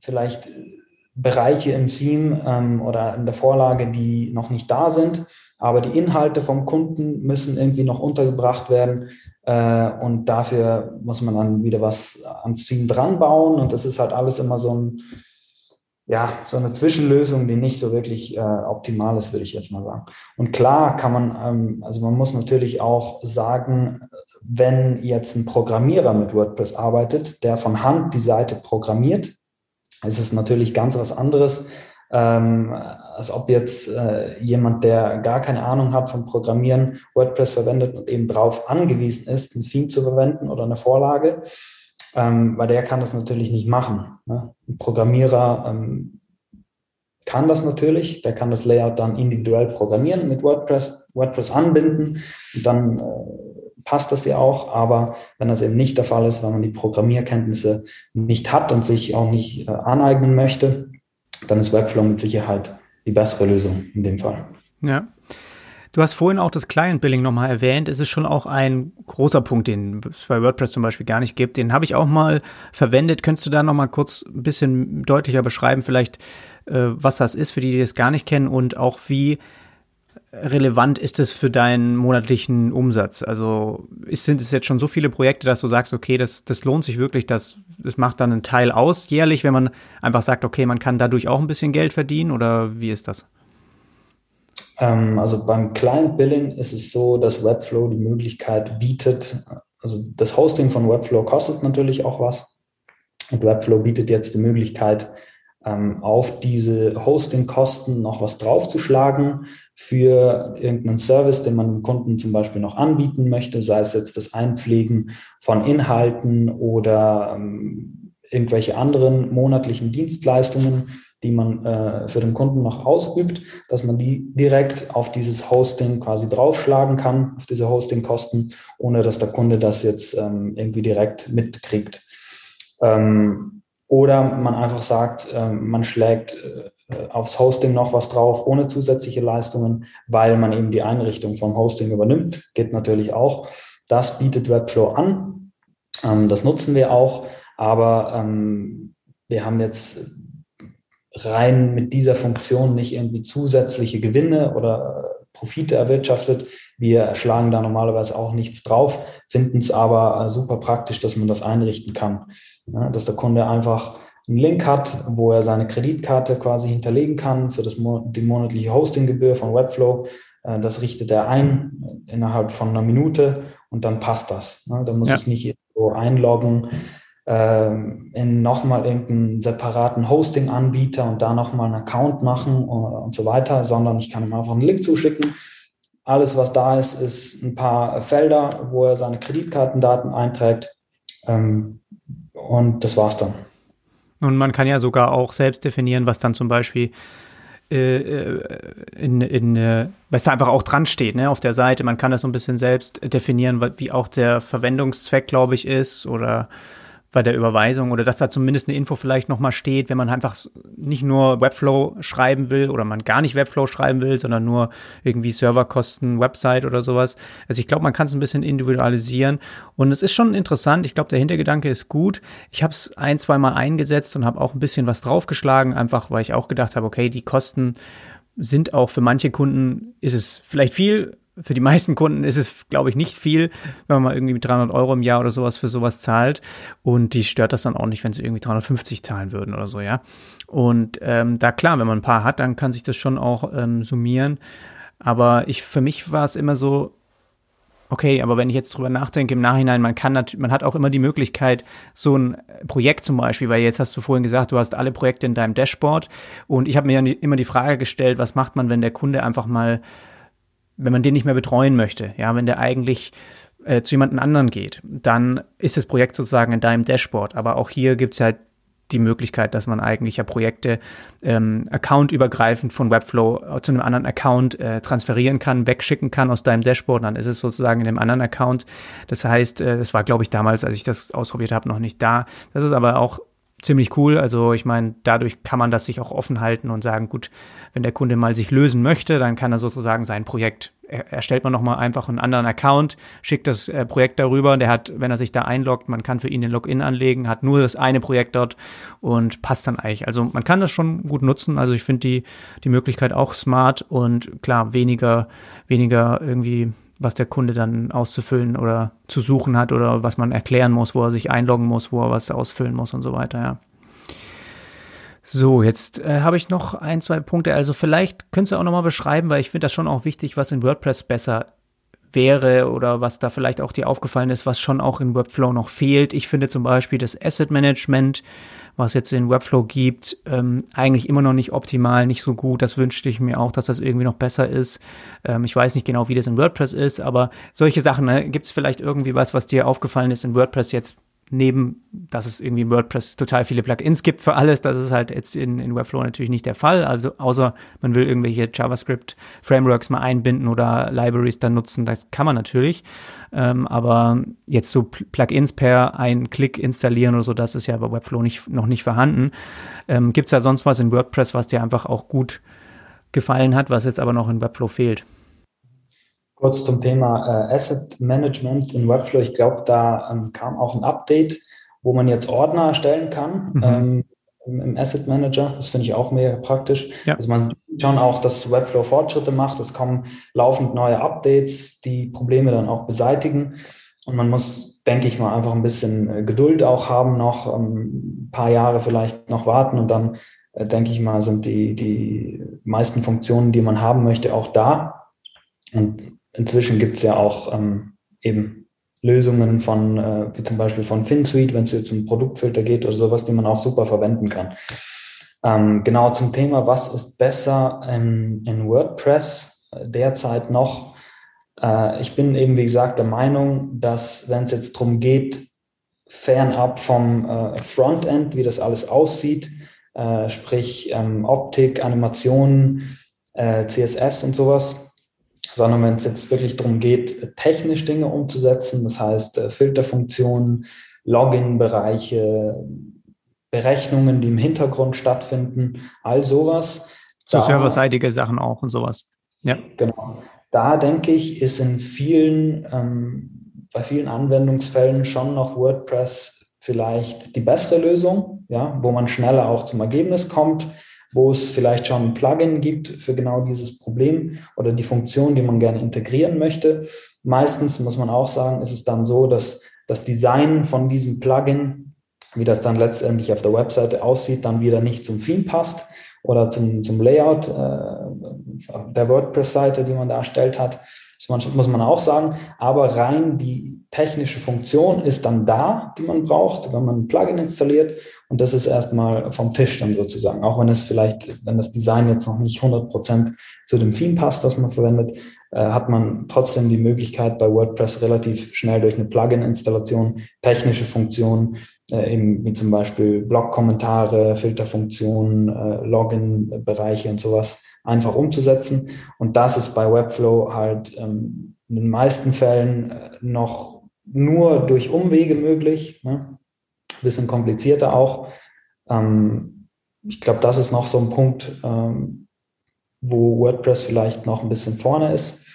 vielleicht Bereiche im Theme ähm, oder in der Vorlage, die noch nicht da sind. Aber die Inhalte vom Kunden müssen irgendwie noch untergebracht werden. Äh, und dafür muss man dann wieder was ans Theme dran bauen. Und das ist halt alles immer so ein, ja, so eine Zwischenlösung, die nicht so wirklich äh, optimal ist, würde ich jetzt mal sagen. Und klar kann man, ähm, also man muss natürlich auch sagen, wenn jetzt ein Programmierer mit WordPress arbeitet, der von Hand die Seite programmiert, ist es natürlich ganz was anderes, ähm, als ob jetzt äh, jemand, der gar keine Ahnung hat vom Programmieren, WordPress verwendet und eben darauf angewiesen ist, ein Theme zu verwenden oder eine Vorlage ähm, weil der kann das natürlich nicht machen. Ne? Ein Programmierer ähm, kann das natürlich, der kann das Layout dann individuell programmieren mit WordPress, WordPress anbinden und dann äh, passt das ja auch, aber wenn das eben nicht der Fall ist, wenn man die Programmierkenntnisse nicht hat und sich auch nicht äh, aneignen möchte, dann ist Webflow mit Sicherheit die bessere Lösung in dem Fall. Ja, Du hast vorhin auch das Client Billing nochmal erwähnt. Es ist schon auch ein großer Punkt, den es bei WordPress zum Beispiel gar nicht gibt. Den habe ich auch mal verwendet. Könntest du da nochmal kurz ein bisschen deutlicher beschreiben, vielleicht, äh, was das ist, für die, die das gar nicht kennen und auch wie relevant ist es für deinen monatlichen Umsatz? Also ist, sind es jetzt schon so viele Projekte, dass du sagst, okay, das, das lohnt sich wirklich, das, das macht dann einen Teil aus jährlich, wenn man einfach sagt, okay, man kann dadurch auch ein bisschen Geld verdienen oder wie ist das? Ähm, also beim Client Billing ist es so, dass Webflow die Möglichkeit bietet, also das Hosting von Webflow kostet natürlich auch was. Und Webflow bietet jetzt die Möglichkeit, auf diese Hosting-Kosten noch was draufzuschlagen für irgendeinen Service, den man dem Kunden zum Beispiel noch anbieten möchte, sei es jetzt das Einpflegen von Inhalten oder ähm, irgendwelche anderen monatlichen Dienstleistungen, die man äh, für den Kunden noch ausübt, dass man die direkt auf dieses Hosting quasi draufschlagen kann, auf diese Hostingkosten, ohne dass der Kunde das jetzt ähm, irgendwie direkt mitkriegt. Ähm, oder man einfach sagt, äh, man schlägt äh, aufs Hosting noch was drauf, ohne zusätzliche Leistungen, weil man eben die Einrichtung vom Hosting übernimmt. Geht natürlich auch. Das bietet Webflow an. Ähm, das nutzen wir auch. Aber ähm, wir haben jetzt rein mit dieser Funktion nicht irgendwie zusätzliche Gewinne oder Profite erwirtschaftet. Wir schlagen da normalerweise auch nichts drauf, finden es aber äh, super praktisch, dass man das einrichten kann. Ja, dass der Kunde einfach einen Link hat, wo er seine Kreditkarte quasi hinterlegen kann für das, die monatliche Hostinggebühr von Webflow. Äh, das richtet er ein innerhalb von einer Minute und dann passt das. Da muss ja. ich nicht so einloggen in nochmal irgendeinen separaten Hosting-Anbieter und da nochmal einen Account machen und, und so weiter, sondern ich kann ihm einfach einen Link zuschicken. Alles, was da ist, ist ein paar Felder, wo er seine Kreditkartendaten einträgt. Ähm, und das war's dann. Und man kann ja sogar auch selbst definieren, was dann zum Beispiel äh, äh, in, in, äh, was da einfach auch dran steht, ne, auf der Seite. Man kann das so ein bisschen selbst definieren, wie auch der Verwendungszweck, glaube ich, ist oder bei der Überweisung oder dass da zumindest eine Info vielleicht nochmal steht, wenn man einfach nicht nur Webflow schreiben will oder man gar nicht Webflow schreiben will, sondern nur irgendwie Serverkosten, Website oder sowas. Also ich glaube, man kann es ein bisschen individualisieren und es ist schon interessant. Ich glaube, der Hintergedanke ist gut. Ich habe es ein, zwei Mal eingesetzt und habe auch ein bisschen was draufgeschlagen, einfach weil ich auch gedacht habe, okay, die Kosten sind auch für manche Kunden, ist es vielleicht viel, für die meisten Kunden ist es, glaube ich, nicht viel, wenn man mal irgendwie mit 300 Euro im Jahr oder sowas für sowas zahlt. Und die stört das dann auch nicht, wenn sie irgendwie 350 zahlen würden oder so, ja. Und ähm, da klar, wenn man ein paar hat, dann kann sich das schon auch ähm, summieren. Aber ich, für mich war es immer so, Okay, aber wenn ich jetzt drüber nachdenke im Nachhinein, man kann natürlich, man hat auch immer die Möglichkeit, so ein Projekt zum Beispiel, weil jetzt hast du vorhin gesagt, du hast alle Projekte in deinem Dashboard und ich habe mir immer die Frage gestellt, was macht man, wenn der Kunde einfach mal, wenn man den nicht mehr betreuen möchte, ja, wenn der eigentlich äh, zu jemandem anderen geht, dann ist das Projekt sozusagen in deinem Dashboard. Aber auch hier gibt es ja die Möglichkeit, dass man eigentlich ja Projekte ähm, accountübergreifend von Webflow zu einem anderen Account äh, transferieren kann, wegschicken kann aus deinem Dashboard. Dann ist es sozusagen in einem anderen Account. Das heißt, äh, das war, glaube ich, damals, als ich das ausprobiert habe, noch nicht da. Das ist aber auch ziemlich cool. Also ich meine, dadurch kann man das sich auch offen halten und sagen, gut, wenn der Kunde mal sich lösen möchte, dann kann er sozusagen sein Projekt, er, erstellt man nochmal einfach einen anderen Account, schickt das äh, Projekt darüber, der hat, wenn er sich da einloggt, man kann für ihn den Login anlegen, hat nur das eine Projekt dort und passt dann eigentlich. Also man kann das schon gut nutzen. Also ich finde die, die Möglichkeit auch smart und klar, weniger, weniger irgendwie was der Kunde dann auszufüllen oder zu suchen hat oder was man erklären muss, wo er sich einloggen muss, wo er was ausfüllen muss und so weiter, ja. So, jetzt äh, habe ich noch ein, zwei Punkte. Also vielleicht könntest du auch nochmal beschreiben, weil ich finde das schon auch wichtig, was in WordPress besser wäre oder was da vielleicht auch dir aufgefallen ist, was schon auch in Webflow noch fehlt. Ich finde zum Beispiel das Asset Management was jetzt in Webflow gibt, ähm, eigentlich immer noch nicht optimal, nicht so gut. Das wünschte ich mir auch, dass das irgendwie noch besser ist. Ähm, ich weiß nicht genau, wie das in WordPress ist, aber solche Sachen, ne, gibt es vielleicht irgendwie was, was dir aufgefallen ist in WordPress jetzt neben, dass es irgendwie in WordPress total viele Plugins gibt für alles, das ist halt jetzt in, in Webflow natürlich nicht der Fall. Also außer man will irgendwelche JavaScript-Frameworks mal einbinden oder Libraries dann nutzen, das kann man natürlich. Ähm, aber jetzt so Plugins per einen Klick installieren oder so, das ist ja bei Webflow nicht, noch nicht vorhanden. Ähm, gibt es da sonst was in WordPress, was dir einfach auch gut gefallen hat, was jetzt aber noch in Webflow fehlt? Kurz zum Thema äh, Asset Management in Webflow. Ich glaube, da ähm, kam auch ein Update, wo man jetzt Ordner erstellen kann mhm. ähm, im, Asset Manager. Das finde ich auch mega praktisch. Ja. Also man sieht schon auch, dass Webflow Fortschritte macht. Es kommen laufend neue Updates, die Probleme dann auch beseitigen. Und man muss, denke ich mal, einfach ein bisschen äh, Geduld auch haben, noch ähm, ein paar Jahre vielleicht noch warten und dann, äh, denke ich mal, sind die, die meisten Funktionen, die man haben möchte, auch da. Und inzwischen gibt es ja auch ähm, eben Lösungen von, äh, wie zum Beispiel von FinSuite, wenn es jetzt um Produktfilter geht oder sowas, die man auch super verwenden kann. Ähm, genau zum Thema, was ist besser in, in WordPress derzeit noch? Äh, ich bin eben, wie gesagt, der Meinung, dass wenn es jetzt darum geht, fernab vom äh, Frontend, wie das alles aussieht, äh, sprich ähm, Optik, Animationen, äh, CSS und sowas, sondern wenn es jetzt wirklich darum geht, technisch Dinge umzusetzen, das heißt äh, Filterfunktionen, Login-Bereiche, Berechnungen, die im Hintergrund stattfinden, all sowas. So serverseitige Sachen auch und sowas. Ja. Genau. Da denke ich, ist in vielen, ähm, bei vielen Anwendungsfällen schon noch WordPress vielleicht die bessere Lösung, ja, wo man schneller auch zum Ergebnis kommt wo es vielleicht schon ein Plugin gibt für genau dieses Problem oder die Funktion, die man gerne integrieren möchte. Meistens muss man auch sagen, ist es dann so, dass das Design von diesem Plugin, wie das dann letztendlich auf der Webseite aussieht, dann wieder nicht zum Theme passt oder zum, zum Layout äh, der WordPress-Seite, die man da erstellt hat. Das muss man auch sagen. Aber rein die technische Funktion ist dann da, die man braucht, wenn man ein Plugin installiert. Und das ist erstmal vom Tisch dann sozusagen. Auch wenn es vielleicht, wenn das Design jetzt noch nicht 100 Prozent zu dem Theme passt, das man verwendet, äh, hat man trotzdem die Möglichkeit bei WordPress relativ schnell durch eine Plugin-Installation technische Funktionen, äh, eben wie zum Beispiel Blog-Kommentare, Filterfunktionen, äh, Login-Bereiche und sowas einfach umzusetzen. Und das ist bei Webflow halt ähm, in den meisten Fällen äh, noch nur durch Umwege möglich. Ne? Ein bisschen komplizierter auch. Ähm, ich glaube, das ist noch so ein Punkt, ähm, wo WordPress vielleicht noch ein bisschen vorne ist.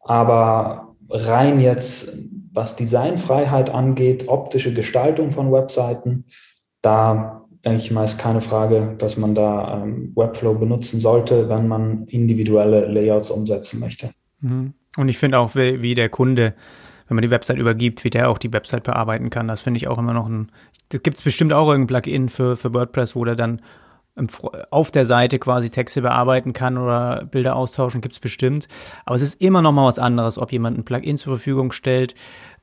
Aber rein jetzt, was Designfreiheit angeht, optische Gestaltung von Webseiten, da denke ich mal, ist keine Frage, dass man da ähm, Webflow benutzen sollte, wenn man individuelle Layouts umsetzen möchte. Mhm. Und ich finde auch, wie, der Kunde, wenn man die Website übergibt, wie der auch die Website bearbeiten kann. Das finde ich auch immer noch ein. Da gibt es bestimmt auch irgendein Plugin für, für WordPress, wo der dann auf der Seite quasi Texte bearbeiten kann oder Bilder austauschen, gibt es bestimmt. Aber es ist immer noch mal was anderes, ob jemand ein Plugin zur Verfügung stellt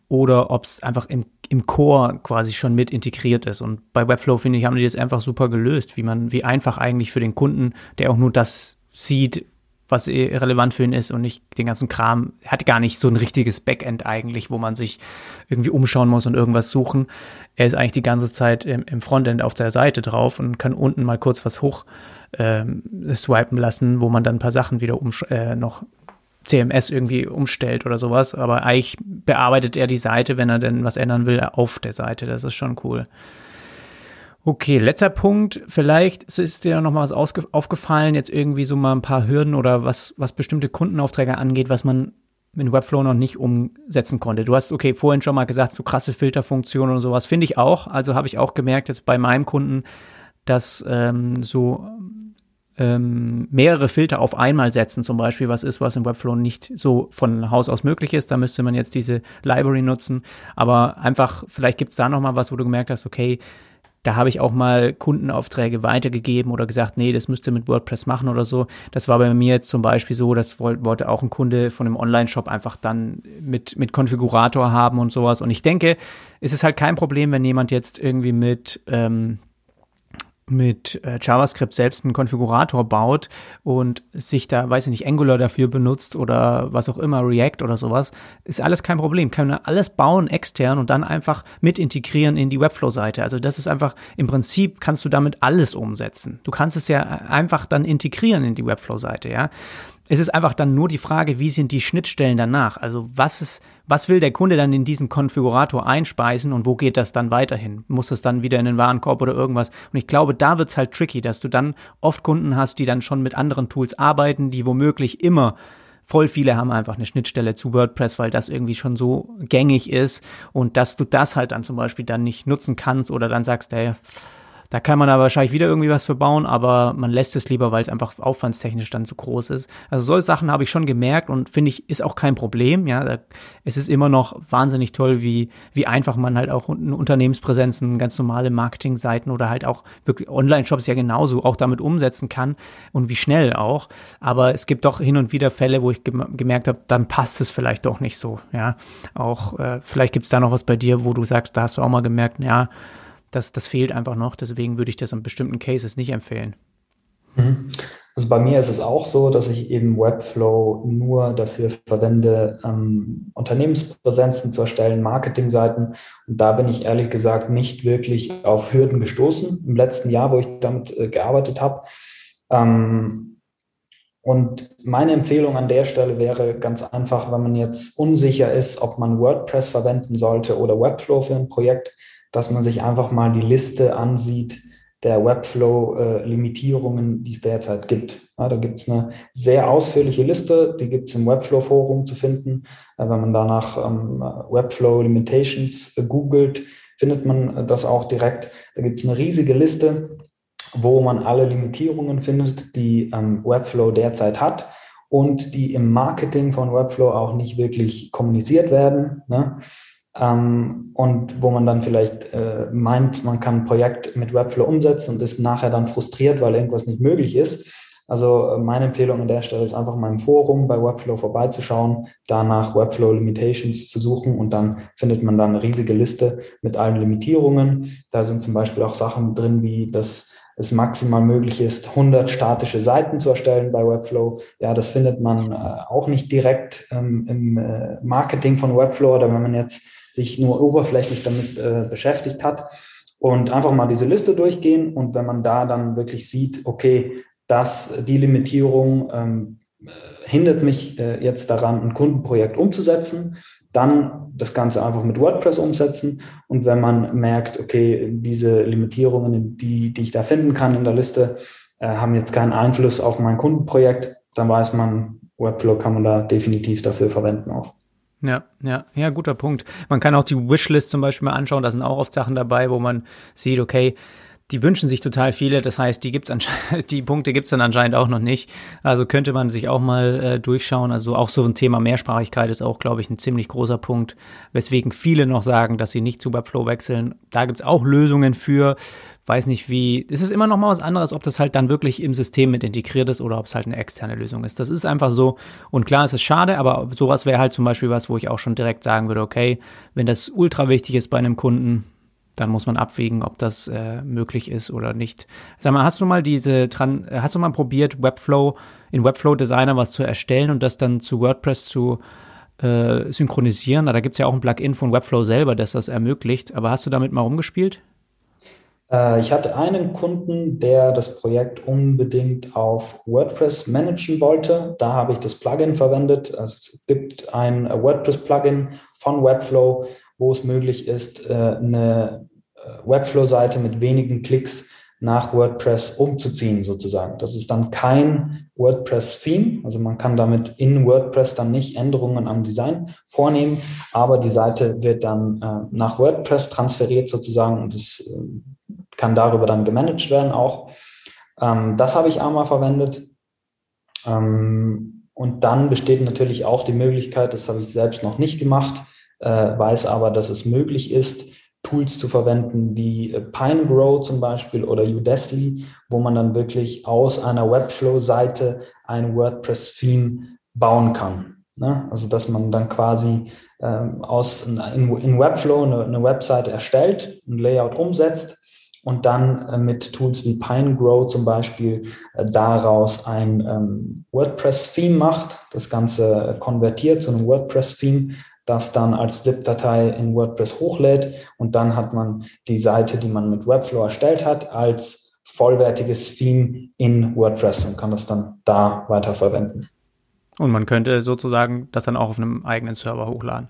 oder ob es einfach im, im Core quasi schon mit integriert ist. Und bei Webflow, finde ich, haben die das einfach super gelöst, wie man, wie einfach eigentlich für den Kunden, der auch nur das sieht, was eh relevant für ihn ist und nicht den ganzen Kram, hat gar nicht so ein richtiges Backend eigentlich, wo man sich irgendwie umschauen muss und irgendwas suchen. Er ist eigentlich die ganze Zeit im, im Frontend auf der Seite drauf und kann unten mal kurz was hoch ähm, swipen lassen, wo man dann ein paar Sachen wieder äh, noch CMS irgendwie umstellt oder sowas. Aber eigentlich bearbeitet er die Seite, wenn er denn was ändern will, auf der Seite. Das ist schon cool. Okay, letzter Punkt. Vielleicht ist dir noch mal was aufgefallen, jetzt irgendwie so mal ein paar Hürden oder was, was bestimmte Kundenaufträge angeht, was man in Webflow noch nicht umsetzen konnte. Du hast, okay, vorhin schon mal gesagt, so krasse Filterfunktionen und sowas finde ich auch. Also habe ich auch gemerkt jetzt bei meinem Kunden, dass ähm, so ähm, mehrere Filter auf einmal setzen, zum Beispiel, was ist, was in Webflow nicht so von Haus aus möglich ist. Da müsste man jetzt diese Library nutzen. Aber einfach, vielleicht gibt es da noch mal was, wo du gemerkt hast, okay, da habe ich auch mal Kundenaufträge weitergegeben oder gesagt, nee, das müsste mit WordPress machen oder so. Das war bei mir zum Beispiel so, das wollte auch ein Kunde von einem Online-Shop einfach dann mit, mit Konfigurator haben und sowas. Und ich denke, es ist halt kein Problem, wenn jemand jetzt irgendwie mit ähm, mit äh, JavaScript selbst einen Konfigurator baut und sich da, weiß ich nicht, Angular dafür benutzt oder was auch immer, React oder sowas, ist alles kein Problem. Kann man alles bauen extern und dann einfach mit integrieren in die Webflow-Seite. Also das ist einfach, im Prinzip kannst du damit alles umsetzen. Du kannst es ja einfach dann integrieren in die Webflow-Seite, ja. Es ist einfach dann nur die Frage, wie sind die Schnittstellen danach? Also was ist, was will der Kunde dann in diesen Konfigurator einspeisen und wo geht das dann weiterhin? Muss es dann wieder in den Warenkorb oder irgendwas? Und ich glaube, da wird es halt tricky, dass du dann oft Kunden hast, die dann schon mit anderen Tools arbeiten, die womöglich immer voll viele haben einfach eine Schnittstelle zu WordPress, weil das irgendwie schon so gängig ist und dass du das halt dann zum Beispiel dann nicht nutzen kannst oder dann sagst, hey, da kann man aber wahrscheinlich wieder irgendwie was verbauen, aber man lässt es lieber, weil es einfach aufwandstechnisch dann zu groß ist. Also solche Sachen habe ich schon gemerkt und finde ich, ist auch kein Problem. Ja, da, es ist immer noch wahnsinnig toll, wie, wie einfach man halt auch Unternehmenspräsenzen, ganz normale Marketingseiten oder halt auch wirklich Online-Shops ja genauso auch damit umsetzen kann und wie schnell auch. Aber es gibt doch hin und wieder Fälle, wo ich gemerkt habe, dann passt es vielleicht doch nicht so. Ja, auch äh, vielleicht gibt es da noch was bei dir, wo du sagst, da hast du auch mal gemerkt, ja, das, das fehlt einfach noch. Deswegen würde ich das an bestimmten Cases nicht empfehlen. Mhm. Also bei mir ist es auch so, dass ich eben Webflow nur dafür verwende, ähm, Unternehmenspräsenzen zu erstellen, Marketingseiten. Und da bin ich ehrlich gesagt nicht wirklich auf Hürden gestoßen im letzten Jahr, wo ich damit äh, gearbeitet habe. Ähm, und meine Empfehlung an der Stelle wäre ganz einfach, wenn man jetzt unsicher ist, ob man WordPress verwenden sollte oder Webflow für ein Projekt, dass man sich einfach mal die Liste ansieht der Webflow-Limitierungen, die es derzeit gibt. Ja, da gibt es eine sehr ausführliche Liste, die gibt es im Webflow-Forum zu finden. Äh, wenn man danach ähm, Webflow Limitations googelt, findet man äh, das auch direkt. Da gibt es eine riesige Liste, wo man alle Limitierungen findet, die ähm, Webflow derzeit hat und die im Marketing von Webflow auch nicht wirklich kommuniziert werden. Ne? Ähm, und wo man dann vielleicht äh, meint, man kann ein Projekt mit Webflow umsetzen und ist nachher dann frustriert, weil irgendwas nicht möglich ist. Also äh, meine Empfehlung an der Stelle ist einfach mal im Forum bei Webflow vorbeizuschauen, danach Webflow Limitations zu suchen und dann findet man dann eine riesige Liste mit allen Limitierungen. Da sind zum Beispiel auch Sachen drin, wie dass es maximal möglich ist, 100 statische Seiten zu erstellen bei Webflow. Ja, das findet man äh, auch nicht direkt ähm, im äh, Marketing von Webflow oder wenn man jetzt sich nur oberflächlich damit äh, beschäftigt hat. Und einfach mal diese Liste durchgehen und wenn man da dann wirklich sieht, okay, dass die Limitierung ähm, hindert mich äh, jetzt daran, ein Kundenprojekt umzusetzen, dann das Ganze einfach mit WordPress umsetzen. Und wenn man merkt, okay, diese Limitierungen, die, die ich da finden kann in der Liste, äh, haben jetzt keinen Einfluss auf mein Kundenprojekt, dann weiß man, Webflow kann man da definitiv dafür verwenden auch. Ja, ja, ja, guter Punkt. Man kann auch die Wishlist zum Beispiel mal anschauen. Da sind auch oft Sachen dabei, wo man sieht, okay, die wünschen sich total viele. Das heißt, die gibt's anscheinend, die Punkte gibt's dann anscheinend auch noch nicht. Also könnte man sich auch mal äh, durchschauen. Also auch so ein Thema Mehrsprachigkeit ist auch, glaube ich, ein ziemlich großer Punkt, weswegen viele noch sagen, dass sie nicht zu Webflow wechseln. Da gibt's auch Lösungen für weiß nicht wie, es ist immer noch mal was anderes, ob das halt dann wirklich im System mit integriert ist oder ob es halt eine externe Lösung ist. Das ist einfach so. Und klar, es ist schade, aber sowas wäre halt zum Beispiel was, wo ich auch schon direkt sagen würde, okay, wenn das ultra wichtig ist bei einem Kunden, dann muss man abwägen, ob das äh, möglich ist oder nicht. Sag mal, hast du mal diese, hast du mal probiert, Webflow, in Webflow Designer was zu erstellen und das dann zu WordPress zu äh, synchronisieren? Da gibt es ja auch ein Plugin von Webflow selber, das das ermöglicht. Aber hast du damit mal rumgespielt? Äh, ich hatte einen Kunden, der das Projekt unbedingt auf WordPress managen wollte. Da habe ich das Plugin verwendet. Also es gibt ein WordPress-Plugin von Webflow, wo es möglich ist, äh, eine äh, Webflow-Seite mit wenigen Klicks nach WordPress umzuziehen sozusagen. Das ist dann kein WordPress-Theme, also man kann damit in WordPress dann nicht Änderungen am Design vornehmen, aber die Seite wird dann äh, nach WordPress transferiert sozusagen und es äh, kann darüber dann gemanagt werden auch. Ähm, das habe ich einmal verwendet. Ähm, und dann besteht natürlich auch die Möglichkeit, das habe ich selbst noch nicht gemacht, äh, weiß aber, dass es möglich ist, Tools zu verwenden wie äh, PineGrow zum Beispiel oder Udesly, wo man dann wirklich aus einer Webflow-Seite ein WordPress-Theme bauen kann. Ne? Also dass man dann quasi ähm, aus in, in Webflow eine, eine Webseite erstellt, ein Layout umsetzt und dann äh, mit Tools wie PineGrow zum Beispiel äh, daraus ein ähm, WordPress-Theme macht, das Ganze konvertiert zu einem WordPress-Theme, das dann als ZIP-Datei in WordPress hochlädt und dann hat man die Seite, die man mit Webflow erstellt hat, als vollwertiges Theme in WordPress und kann das dann da weiterverwenden. Und man könnte sozusagen das dann auch auf einem eigenen Server hochladen.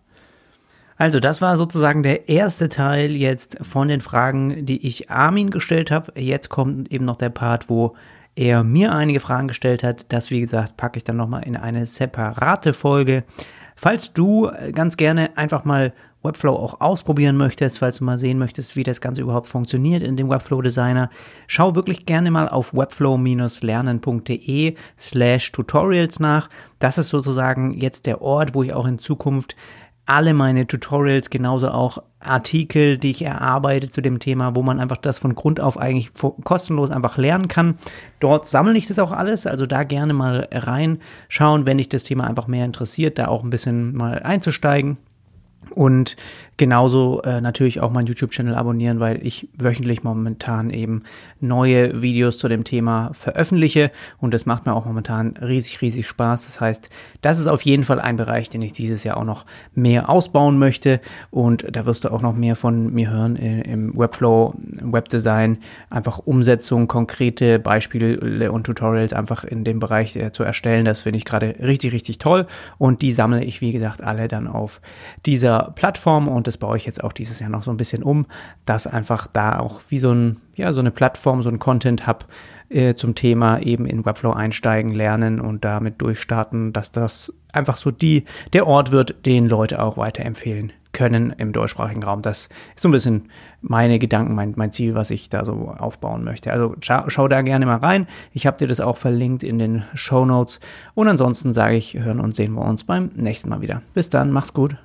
Also, das war sozusagen der erste Teil jetzt von den Fragen, die ich Armin gestellt habe. Jetzt kommt eben noch der Part, wo er mir einige Fragen gestellt hat. Das, wie gesagt, packe ich dann nochmal in eine separate Folge. Falls du äh, ganz gerne einfach mal Webflow auch ausprobieren möchtest, falls du mal sehen möchtest, wie das Ganze überhaupt funktioniert in dem Webflow Designer, schau wirklich gerne mal auf webflow-lernen.de slash tutorials nach. Das ist sozusagen jetzt der Ort, wo ich auch in Zukunft alle meine Tutorials, genauso auch Artikel, die ich erarbeite zu dem Thema, wo man einfach das von Grund auf eigentlich kostenlos einfach lernen kann. Dort sammle ich das auch alles, also da gerne mal reinschauen, wenn dich das Thema einfach mehr interessiert, da auch ein bisschen mal einzusteigen. Und genauso äh, natürlich auch meinen YouTube-Channel abonnieren, weil ich wöchentlich momentan eben neue Videos zu dem Thema veröffentliche und das macht mir auch momentan riesig, riesig Spaß. Das heißt, das ist auf jeden Fall ein Bereich, den ich dieses Jahr auch noch mehr ausbauen möchte und da wirst du auch noch mehr von mir hören im Webflow, Webdesign, einfach Umsetzung, konkrete Beispiele und Tutorials einfach in dem Bereich äh, zu erstellen. Das finde ich gerade richtig, richtig toll und die sammle ich, wie gesagt, alle dann auf dieser Plattform und das baue ich jetzt auch dieses Jahr noch so ein bisschen um, dass einfach da auch wie so ein ja, so eine Plattform, so ein Content-Hub äh, zum Thema eben in Webflow einsteigen, lernen und damit durchstarten, dass das einfach so die, der Ort wird, den Leute auch weiterempfehlen können im deutschsprachigen Raum. Das ist so ein bisschen meine Gedanken, mein, mein Ziel, was ich da so aufbauen möchte. Also schau, schau da gerne mal rein. Ich habe dir das auch verlinkt in den Show Notes. Und ansonsten sage ich, hören und sehen wir uns beim nächsten Mal wieder. Bis dann, mach's gut.